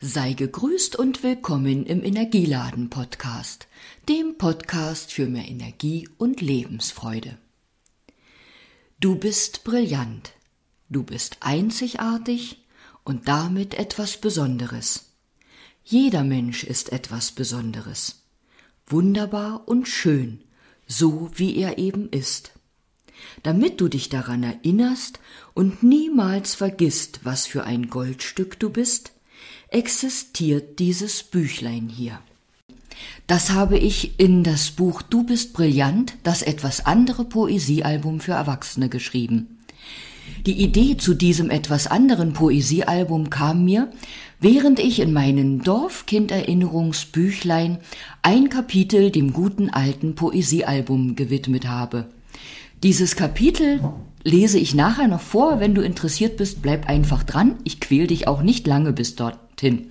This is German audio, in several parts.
Sei gegrüßt und willkommen im Energieladen Podcast, dem Podcast für mehr Energie und Lebensfreude. Du bist brillant, du bist einzigartig und damit etwas Besonderes. Jeder Mensch ist etwas Besonderes, wunderbar und schön, so wie er eben ist. Damit du dich daran erinnerst und niemals vergisst, was für ein Goldstück du bist, existiert dieses Büchlein hier. Das habe ich in das Buch Du bist brillant, das etwas andere Poesiealbum für Erwachsene geschrieben. Die Idee zu diesem etwas anderen Poesiealbum kam mir, während ich in meinen Dorfkinderinnerungsbüchlein ein Kapitel dem guten alten Poesiealbum gewidmet habe. Dieses Kapitel lese ich nachher noch vor. Wenn du interessiert bist, bleib einfach dran. Ich quäl dich auch nicht lange bis dorthin.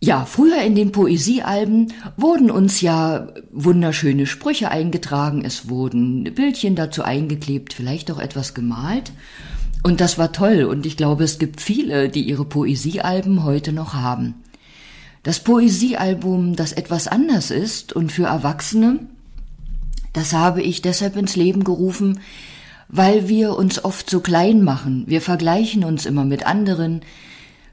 Ja, früher in den Poesiealben wurden uns ja wunderschöne Sprüche eingetragen, es wurden Bildchen dazu eingeklebt, vielleicht auch etwas gemalt. Und das war toll und ich glaube, es gibt viele, die ihre Poesiealben heute noch haben. Das Poesiealbum, das etwas anders ist und für Erwachsene, das habe ich deshalb ins Leben gerufen, weil wir uns oft so klein machen. Wir vergleichen uns immer mit anderen.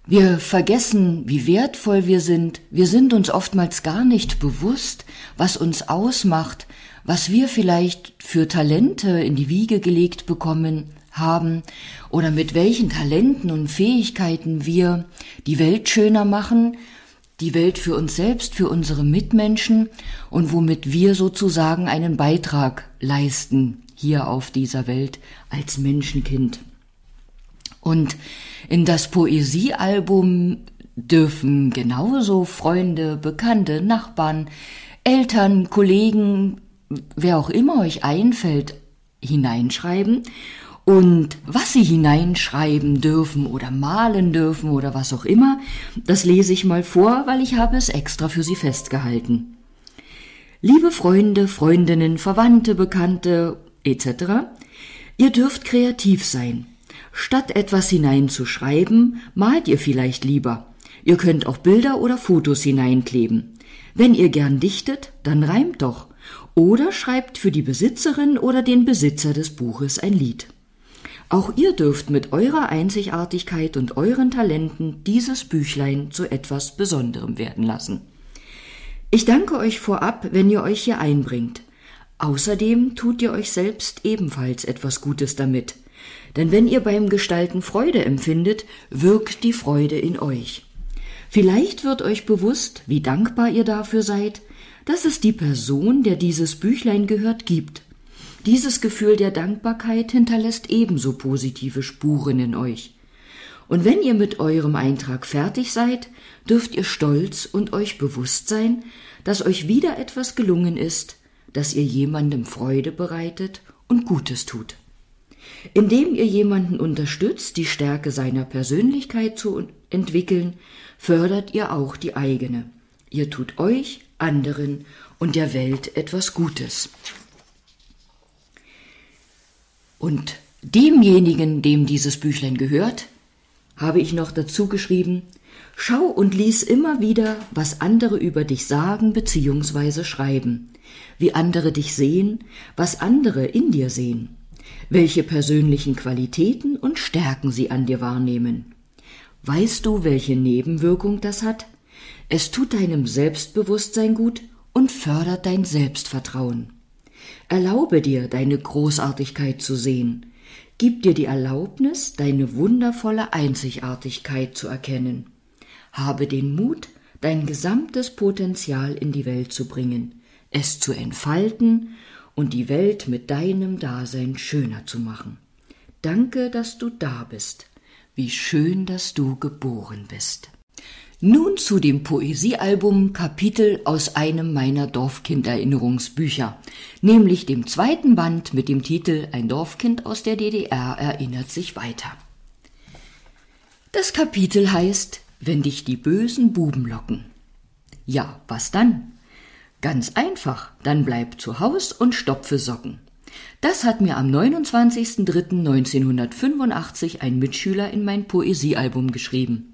Wir vergessen, wie wertvoll wir sind. Wir sind uns oftmals gar nicht bewusst, was uns ausmacht, was wir vielleicht für Talente in die Wiege gelegt bekommen haben oder mit welchen Talenten und Fähigkeiten wir die Welt schöner machen, die Welt für uns selbst, für unsere Mitmenschen und womit wir sozusagen einen Beitrag leisten hier auf dieser Welt als Menschenkind. Und in das Poesiealbum dürfen genauso Freunde, Bekannte, Nachbarn, Eltern, Kollegen, wer auch immer euch einfällt, hineinschreiben. Und was sie hineinschreiben dürfen oder malen dürfen oder was auch immer, das lese ich mal vor, weil ich habe es extra für sie festgehalten. Liebe Freunde, Freundinnen, Verwandte, Bekannte etc. Ihr dürft kreativ sein. Statt etwas hineinzuschreiben, malt ihr vielleicht lieber. Ihr könnt auch Bilder oder Fotos hineinkleben. Wenn ihr gern dichtet, dann reimt doch. Oder schreibt für die Besitzerin oder den Besitzer des Buches ein Lied. Auch ihr dürft mit eurer Einzigartigkeit und euren Talenten dieses Büchlein zu etwas Besonderem werden lassen. Ich danke euch vorab, wenn ihr euch hier einbringt. Außerdem tut ihr euch selbst ebenfalls etwas Gutes damit. Denn wenn ihr beim Gestalten Freude empfindet, wirkt die Freude in euch. Vielleicht wird euch bewusst, wie dankbar ihr dafür seid, dass es die Person, der dieses Büchlein gehört, gibt. Dieses Gefühl der Dankbarkeit hinterlässt ebenso positive Spuren in euch. Und wenn ihr mit eurem Eintrag fertig seid, dürft ihr stolz und euch bewusst sein, dass euch wieder etwas gelungen ist, dass ihr jemandem Freude bereitet und Gutes tut. Indem ihr jemanden unterstützt, die Stärke seiner Persönlichkeit zu entwickeln, fördert ihr auch die eigene. Ihr tut euch, anderen und der Welt etwas Gutes. Und demjenigen, dem dieses Büchlein gehört, habe ich noch dazu geschrieben, schau und lies immer wieder, was andere über dich sagen bzw. schreiben wie andere dich sehen, was andere in dir sehen, welche persönlichen Qualitäten und Stärken sie an dir wahrnehmen. Weißt du, welche Nebenwirkung das hat? Es tut deinem Selbstbewusstsein gut und fördert dein Selbstvertrauen. Erlaube dir, deine Großartigkeit zu sehen. Gib dir die Erlaubnis, deine wundervolle Einzigartigkeit zu erkennen. Habe den Mut, dein gesamtes Potenzial in die Welt zu bringen es zu entfalten und die Welt mit deinem Dasein schöner zu machen. Danke, dass du da bist. Wie schön, dass du geboren bist. Nun zu dem Poesiealbum Kapitel aus einem meiner Dorfkinderinnerungsbücher, nämlich dem zweiten Band mit dem Titel Ein Dorfkind aus der DDR erinnert sich weiter. Das Kapitel heißt Wenn dich die bösen Buben locken. Ja, was dann? Ganz einfach, dann bleib zu Haus und stopfe Socken. Das hat mir am 29.03.1985 ein Mitschüler in mein Poesiealbum geschrieben.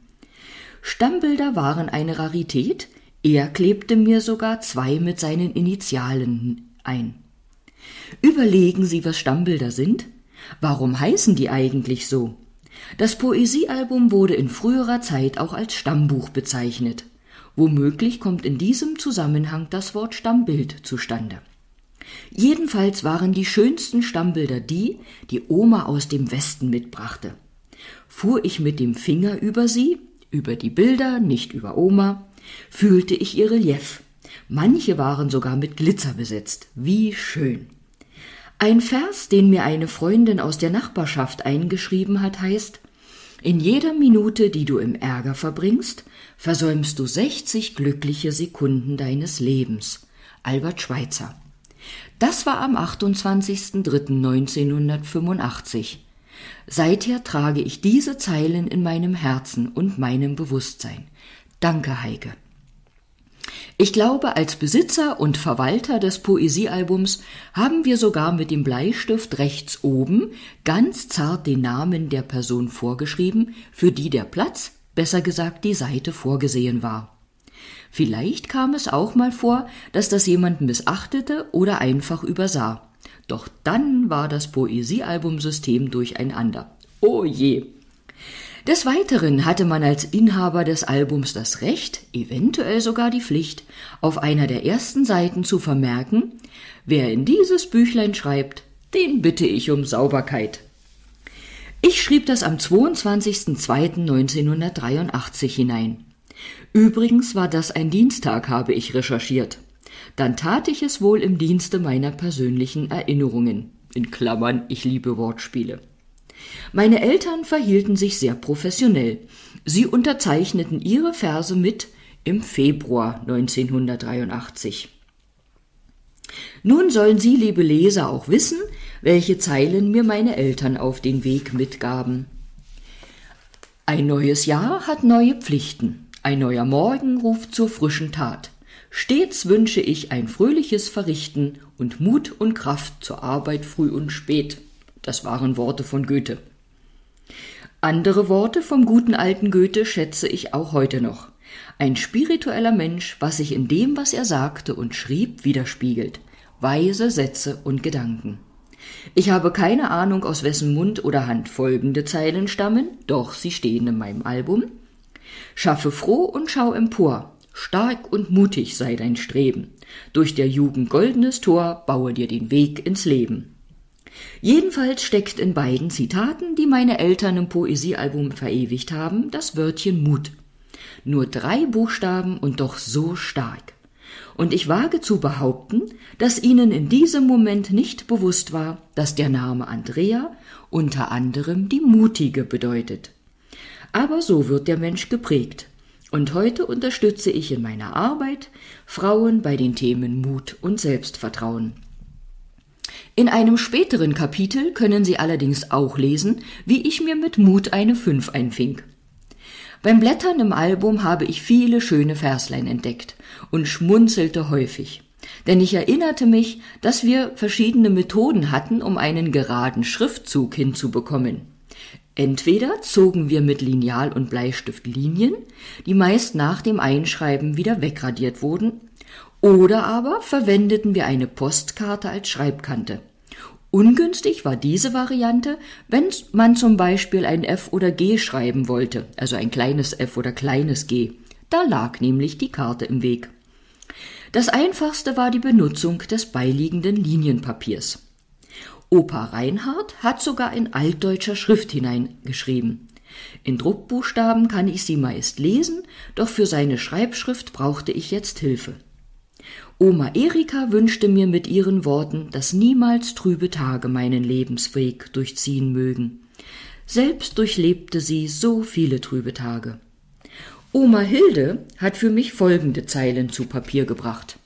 Stammbilder waren eine Rarität, er klebte mir sogar zwei mit seinen Initialen ein. Überlegen Sie, was Stammbilder sind? Warum heißen die eigentlich so? Das Poesiealbum wurde in früherer Zeit auch als Stammbuch bezeichnet. Womöglich kommt in diesem Zusammenhang das Wort Stammbild zustande. Jedenfalls waren die schönsten Stammbilder die, die Oma aus dem Westen mitbrachte. Fuhr ich mit dem Finger über sie, über die Bilder, nicht über Oma, fühlte ich ihr Relief. Manche waren sogar mit Glitzer besetzt. Wie schön. Ein Vers, den mir eine Freundin aus der Nachbarschaft eingeschrieben hat, heißt In jeder Minute, die du im Ärger verbringst, versäumst du sechzig glückliche Sekunden deines Lebens. Albert Schweitzer. Das war am 28.03.1985. Seither trage ich diese Zeilen in meinem Herzen und meinem Bewusstsein. Danke, Heike. Ich glaube, als Besitzer und Verwalter des Poesiealbums haben wir sogar mit dem Bleistift rechts oben ganz zart den Namen der Person vorgeschrieben, für die der Platz, besser gesagt die Seite vorgesehen war. Vielleicht kam es auch mal vor, dass das jemand missachtete oder einfach übersah. Doch dann war das Poesiealbumsystem durcheinander. Oh je! Des Weiteren hatte man als Inhaber des Albums das Recht, eventuell sogar die Pflicht, auf einer der ersten Seiten zu vermerken, wer in dieses Büchlein schreibt, den bitte ich um Sauberkeit. Ich schrieb das am 22.02.1983 hinein. Übrigens war das ein Dienstag, habe ich recherchiert. Dann tat ich es wohl im Dienste meiner persönlichen Erinnerungen. In Klammern, ich liebe Wortspiele. Meine Eltern verhielten sich sehr professionell. Sie unterzeichneten ihre Verse mit im Februar 1983. Nun sollen Sie, liebe Leser, auch wissen, welche Zeilen mir meine Eltern auf den Weg mitgaben. Ein neues Jahr hat neue Pflichten, ein neuer Morgen ruft zur frischen Tat. Stets wünsche ich ein fröhliches Verrichten und Mut und Kraft zur Arbeit früh und spät. Das waren Worte von Goethe. Andere Worte vom guten alten Goethe schätze ich auch heute noch. Ein spiritueller Mensch, was sich in dem, was er sagte und schrieb, widerspiegelt. Weise Sätze und Gedanken. Ich habe keine Ahnung, aus wessen Mund oder Hand folgende Zeilen stammen, doch sie stehen in meinem Album. Schaffe froh und schau empor, stark und mutig sei dein Streben, durch der Jugend goldenes Tor baue dir den Weg ins Leben. Jedenfalls steckt in beiden Zitaten, die meine Eltern im Poesiealbum verewigt haben, das Wörtchen Mut. Nur drei Buchstaben und doch so stark. Und ich wage zu behaupten, dass Ihnen in diesem Moment nicht bewusst war, dass der Name Andrea unter anderem die Mutige bedeutet. Aber so wird der Mensch geprägt. Und heute unterstütze ich in meiner Arbeit Frauen bei den Themen Mut und Selbstvertrauen. In einem späteren Kapitel können Sie allerdings auch lesen, wie ich mir mit Mut eine Fünf einfing. Beim Blättern im Album habe ich viele schöne Verslein entdeckt und schmunzelte häufig. Denn ich erinnerte mich, dass wir verschiedene Methoden hatten, um einen geraden Schriftzug hinzubekommen. Entweder zogen wir mit Lineal und Bleistift Linien, die meist nach dem Einschreiben wieder wegradiert wurden, oder aber verwendeten wir eine Postkarte als Schreibkante. Ungünstig war diese Variante, wenn man zum Beispiel ein F oder G schreiben wollte, also ein kleines F oder kleines G. Da lag nämlich die Karte im Weg. Das einfachste war die Benutzung des beiliegenden Linienpapiers. Opa Reinhardt hat sogar in altdeutscher Schrift hineingeschrieben. In Druckbuchstaben kann ich sie meist lesen, doch für seine Schreibschrift brauchte ich jetzt Hilfe. Oma Erika wünschte mir mit ihren Worten, dass niemals trübe Tage meinen Lebensweg durchziehen mögen. Selbst durchlebte sie so viele trübe Tage. Oma Hilde hat für mich folgende Zeilen zu Papier gebracht.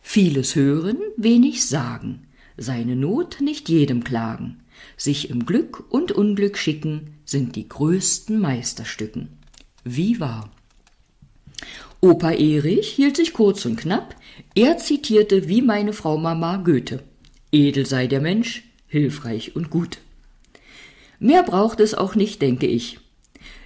Vieles hören, wenig sagen, seine Not nicht jedem klagen, sich im Glück und Unglück schicken, sind die größten Meisterstücken. Wie wahr. Opa Erich hielt sich kurz und knapp, er zitierte wie meine Frau Mama Goethe. Edel sei der Mensch, hilfreich und gut. Mehr braucht es auch nicht, denke ich.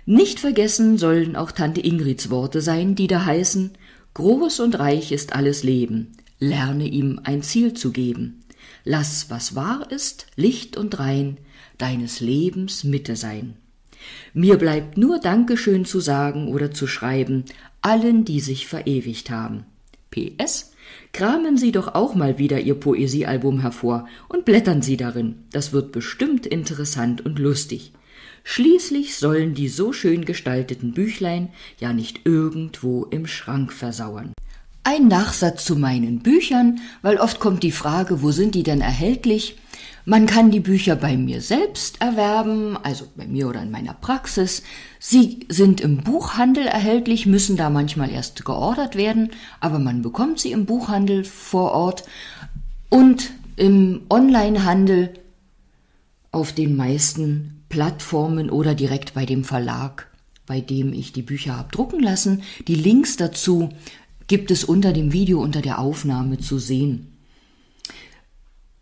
Nicht vergessen sollen auch Tante Ingrids Worte sein, die da heißen, Groß und reich ist alles Leben, lerne ihm ein Ziel zu geben. Lass, was wahr ist, Licht und rein, deines Lebens Mitte sein. Mir bleibt nur Dankeschön zu sagen oder zu schreiben, allen, die sich verewigt haben. PS Kramen Sie doch auch mal wieder Ihr Poesiealbum hervor und blättern Sie darin. Das wird bestimmt interessant und lustig. Schließlich sollen die so schön gestalteten Büchlein ja nicht irgendwo im Schrank versauern. Ein Nachsatz zu meinen Büchern, weil oft kommt die Frage, wo sind die denn erhältlich? Man kann die Bücher bei mir selbst erwerben, also bei mir oder in meiner Praxis. Sie sind im Buchhandel erhältlich, müssen da manchmal erst geordert werden, aber man bekommt sie im Buchhandel vor Ort und im Onlinehandel auf den meisten Plattformen oder direkt bei dem Verlag, bei dem ich die Bücher habe drucken lassen. Die Links dazu gibt es unter dem Video, unter der Aufnahme zu sehen.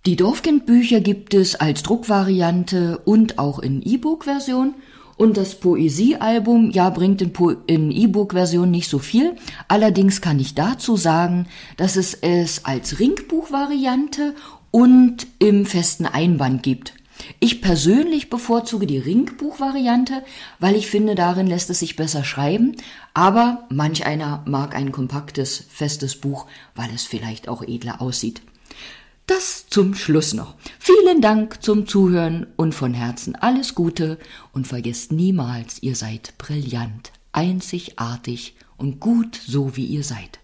Die Dorfkindbücher gibt es als Druckvariante und auch in E-Book-Version. Und das Poesiealbum, ja, bringt in, in E-Book-Version nicht so viel. Allerdings kann ich dazu sagen, dass es es als Ringbuch-Variante und im festen Einband gibt. Ich persönlich bevorzuge die Ringbuch-Variante, weil ich finde, darin lässt es sich besser schreiben. Aber manch einer mag ein kompaktes, festes Buch, weil es vielleicht auch edler aussieht. Das zum Schluss noch. Vielen Dank zum Zuhören und von Herzen alles Gute und vergesst niemals, ihr seid brillant, einzigartig und gut so wie ihr seid.